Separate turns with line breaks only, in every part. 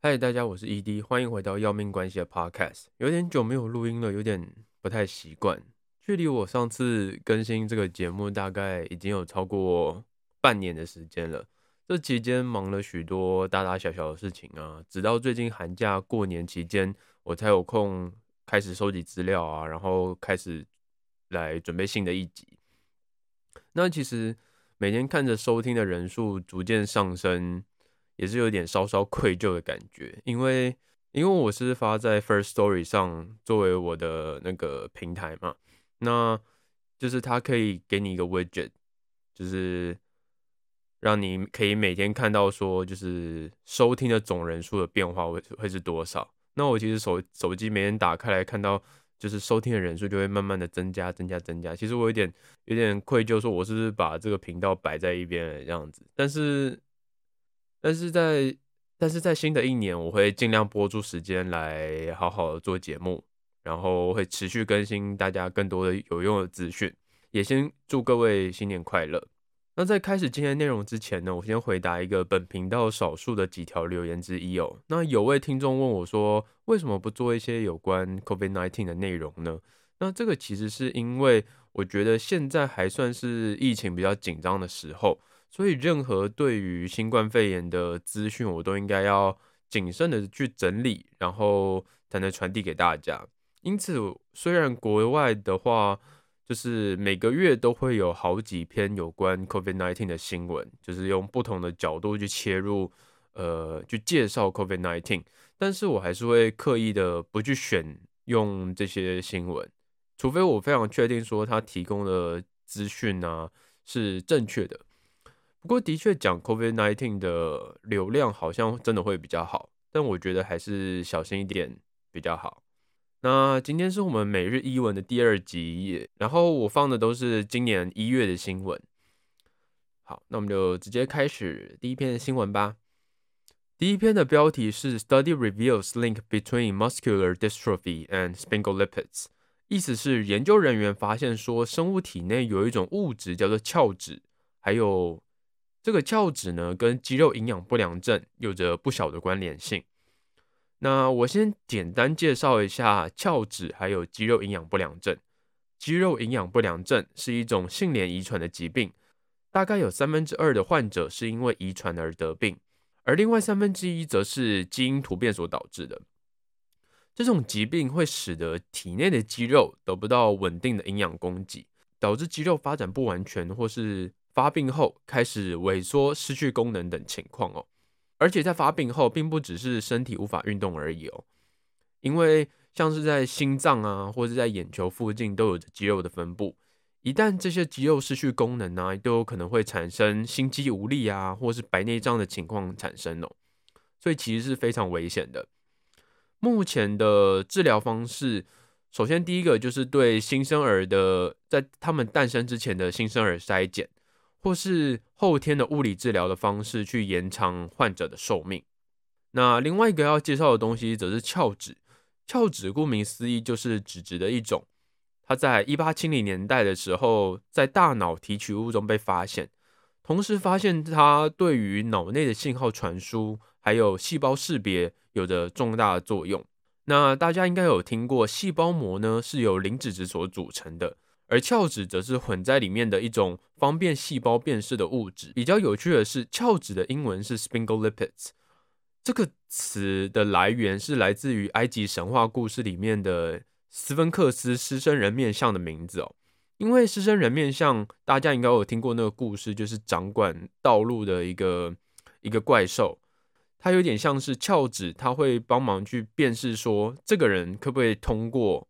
嗨，大家，我是 ED，欢迎回到要命关系的 Podcast。有点久没有录音了，有点不太习惯。距离我上次更新这个节目，大概已经有超过半年的时间了。这期间忙了许多大大小小的事情啊，直到最近寒假过年期间，我才有空开始收集资料啊，然后开始来准备新的一集。那其实每天看着收听的人数逐渐上升。也是有点稍稍愧疚的感觉，因为因为我是发在 First Story 上作为我的那个平台嘛，那就是它可以给你一个 widget，就是让你可以每天看到说就是收听的总人数的变化会会是多少。那我其实手手机每天打开来看到就是收听的人数就会慢慢的增加增加增加。其实我有点有点愧疚，说我是不是把这个频道摆在一边这样子，但是。但是在但是在新的一年，我会尽量播出时间来好好做节目，然后会持续更新大家更多的有用的资讯。也先祝各位新年快乐。那在开始今天内容之前呢，我先回答一个本频道少数的几条留言之一哦。那有位听众问我说，为什么不做一些有关 COVID-19 的内容呢？那这个其实是因为我觉得现在还算是疫情比较紧张的时候。所以，任何对于新冠肺炎的资讯，我都应该要谨慎的去整理，然后才能传递给大家。因此，虽然国外的话，就是每个月都会有好几篇有关 COVID-19 的新闻，就是用不同的角度去切入，呃，去介绍 COVID-19，但是我还是会刻意的不去选用这些新闻，除非我非常确定说他提供的资讯呢是正确的。不过，的确讲 COVID-19 的流量好像真的会比较好，但我觉得还是小心一点比较好。那今天是我们每日一文的第二集，然后我放的都是今年一月的新闻。好，那我们就直接开始第一篇的新闻吧。第一篇的标题是 “Study reveals link between muscular dystrophy and spingle lipids 意思是研究人员发现说，生物体内有一种物质叫做鞘脂，还有。这个鞘脂呢，跟肌肉营养不良症有着不小的关联性。那我先简单介绍一下鞘脂还有肌肉营养不良症。肌肉营养不良症是一种性联遗传的疾病，大概有三分之二的患者是因为遗传而得病，而另外三分之一则是基因突变所导致的。这种疾病会使得体内的肌肉得不到稳定的营养供给，导致肌肉发展不完全或是。发病后开始萎缩、失去功能等情况哦，而且在发病后，并不只是身体无法运动而已哦，因为像是在心脏啊，或者在眼球附近都有着肌肉的分布，一旦这些肌肉失去功能呢，都有可能会产生心肌无力啊，或是白内障的情况产生哦，所以其实是非常危险的。目前的治疗方式，首先第一个就是对新生儿的，在他们诞生之前的新生儿筛检。或是后天的物理治疗的方式去延长患者的寿命。那另外一个要介绍的东西则是鞘脂。鞘脂顾名思义就是脂质的一种。它在一八七零年代的时候，在大脑提取物中被发现，同时发现它对于脑内的信号传输还有细胞识别有着重大的作用。那大家应该有听过，细胞膜呢是由磷脂质所组成的。而鞘脂则是混在里面的一种方便细胞辨识的物质。比较有趣的是，鞘脂的英文是 sphingolipids，这个词的来源是来自于埃及神话故事里面的斯芬克斯狮身人面像的名字哦。因为狮身人面像，大家应该有听过那个故事，就是掌管道路的一个一个怪兽，它有点像是鞘脂，它会帮忙去辨识说这个人可不可以通过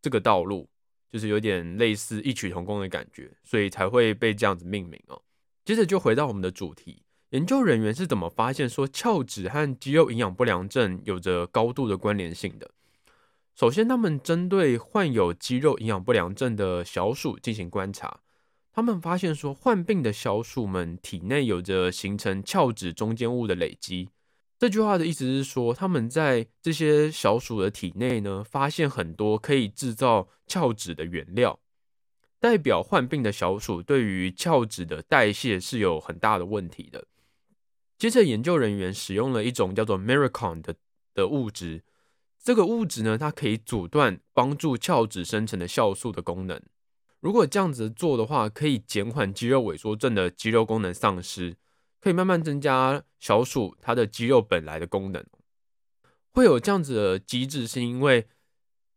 这个道路。就是有点类似异曲同工的感觉，所以才会被这样子命名哦。接着就回到我们的主题，研究人员是怎么发现说鞘脂和肌肉营养不良症有着高度的关联性的？首先，他们针对患有肌肉营养不良症的小鼠进行观察，他们发现说患病的小鼠们体内有着形成鞘脂中间物的累积，这句话的意思是说，他们在这些小鼠的体内呢，发现很多可以制造鞘脂的原料，代表患病的小鼠对于鞘脂的代谢是有很大的问题的。接着，研究人员使用了一种叫做 Miracon 的的物质，这个物质呢，它可以阻断帮助鞘脂生成的酵素的功能。如果这样子做的话，可以减缓肌肉萎缩症的肌肉功能丧失。可以慢慢增加小鼠它的肌肉本来的功能，会有这样子的机制，是因为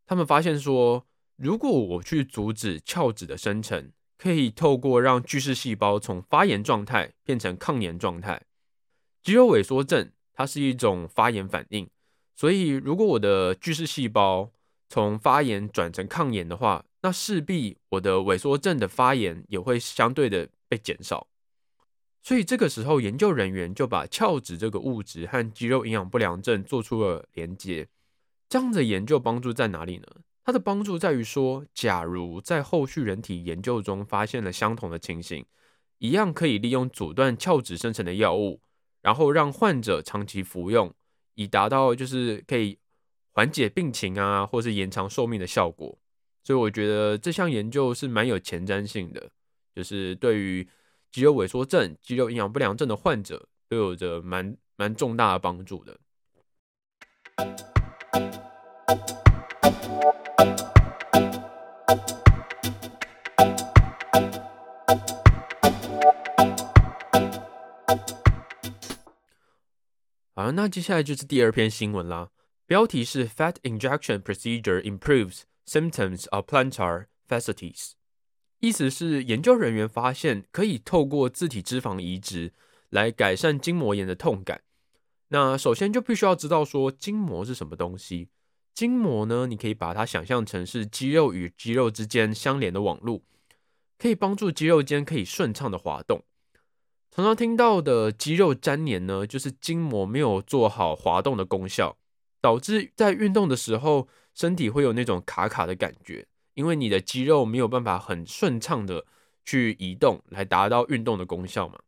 他们发现说，如果我去阻止鞘脂的生成，可以透过让巨噬细胞从发炎状态变成抗炎状态。肌肉萎缩症它是一种发炎反应，所以如果我的巨噬细胞从发炎转成抗炎的话，那势必我的萎缩症的发炎也会相对的被减少。所以这个时候，研究人员就把鞘脂这个物质和肌肉营养不良症做出了连接。这样的研究帮助在哪里呢？它的帮助在于说，假如在后续人体研究中发现了相同的情形，一样可以利用阻断鞘脂生成的药物，然后让患者长期服用，以达到就是可以缓解病情啊，或是延长寿命的效果。所以我觉得这项研究是蛮有前瞻性的，就是对于。肌肉萎缩症、肌肉营养不良症的患者都有着蛮蛮重大的帮助的。好，那接下来就是第二篇新闻啦，标题是 “Fat Injection Procedure Improves Symptoms of Plantar Fasciitis”。意思是，研究人员发现可以透过自体脂肪移植来改善筋膜炎的痛感。那首先就必须要知道说筋膜是什么东西。筋膜呢，你可以把它想象成是肌肉与肌肉之间相连的网络，可以帮助肌肉间可以顺畅的滑动。常常听到的肌肉粘连呢，就是筋膜没有做好滑动的功效，导致在运动的时候身体会有那种卡卡的感觉。因为你的肌肉没有办法很顺畅的去移动，来达到运动的功效嘛。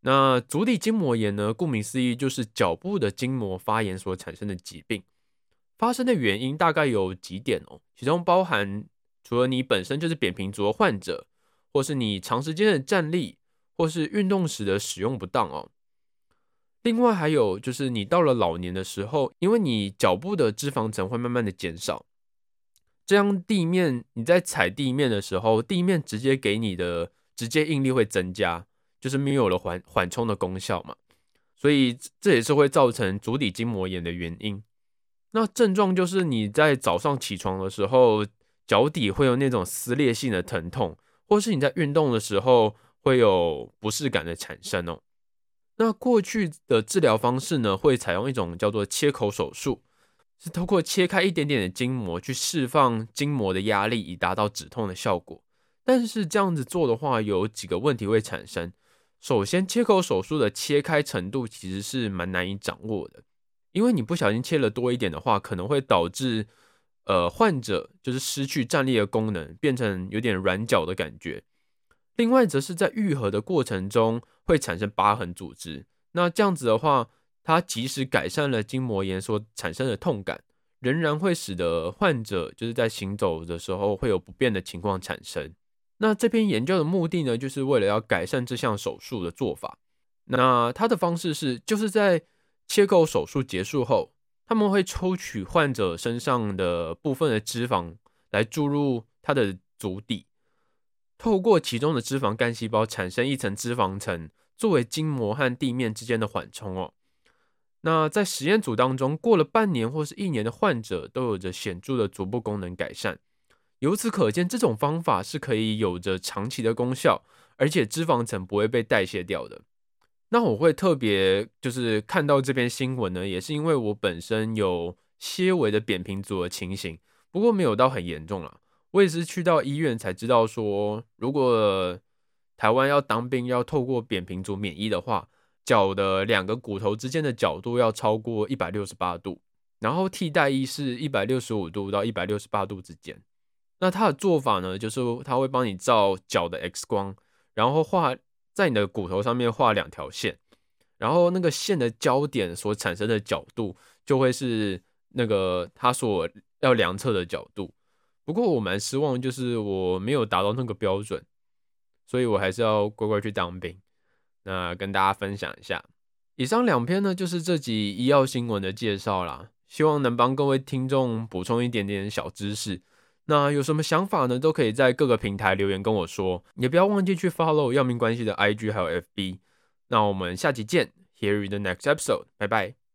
那足底筋膜炎呢？顾名思义，就是脚部的筋膜发炎所产生的疾病。发生的原因大概有几点哦，其中包含除了你本身就是扁平足的患者，或是你长时间的站立，或是运动时的使用不当哦。另外还有就是你到了老年的时候，因为你脚部的脂肪层会慢慢的减少。这样地面你在踩地面的时候，地面直接给你的直接应力会增加，就是没有了缓缓冲的功效嘛，所以这也是会造成足底筋膜炎的原因。那症状就是你在早上起床的时候，脚底会有那种撕裂性的疼痛，或是你在运动的时候会有不适感的产生哦。那过去的治疗方式呢，会采用一种叫做切口手术。是通过切开一点点的筋膜去释放筋膜的压力，以达到止痛的效果。但是这样子做的话，有几个问题会产生。首先，切口手术的切开程度其实是蛮难以掌握的，因为你不小心切了多一点的话，可能会导致呃患者就是失去站立的功能，变成有点软脚的感觉。另外，则是在愈合的过程中会产生疤痕组织。那这样子的话，它即使改善了筋膜炎所产生的痛感，仍然会使得患者就是在行走的时候会有不便的情况产生。那这篇研究的目的呢，就是为了要改善这项手术的做法。那它的方式是，就是在切口手术结束后，他们会抽取患者身上的部分的脂肪来注入他的足底，透过其中的脂肪干细胞产生一层脂肪层，作为筋膜和地面之间的缓冲哦。那在实验组当中，过了半年或是一年的患者都有着显著的足部功能改善。由此可见，这种方法是可以有着长期的功效，而且脂肪层不会被代谢掉的。那我会特别就是看到这篇新闻呢，也是因为我本身有些微的扁平足的情形，不过没有到很严重了。我也是去到医院才知道说，如果台湾要当兵要透过扁平足免疫的话。脚的两个骨头之间的角度要超过一百六十八度，然后替代役是一百六十五度到一百六十八度之间。那他的做法呢，就是他会帮你照脚的 X 光，然后画在你的骨头上面画两条线，然后那个线的焦点所产生的角度就会是那个它所要量测的角度。不过我蛮失望，就是我没有达到那个标准，所以我还是要乖乖去当兵。那跟大家分享一下，以上两篇呢就是这集医药新闻的介绍啦，希望能帮各位听众补充一点点小知识。那有什么想法呢？都可以在各个平台留言跟我说，也不要忘记去 follow 药明关系的 IG 还有 FB。那我们下集见，Here is the next episode，拜拜。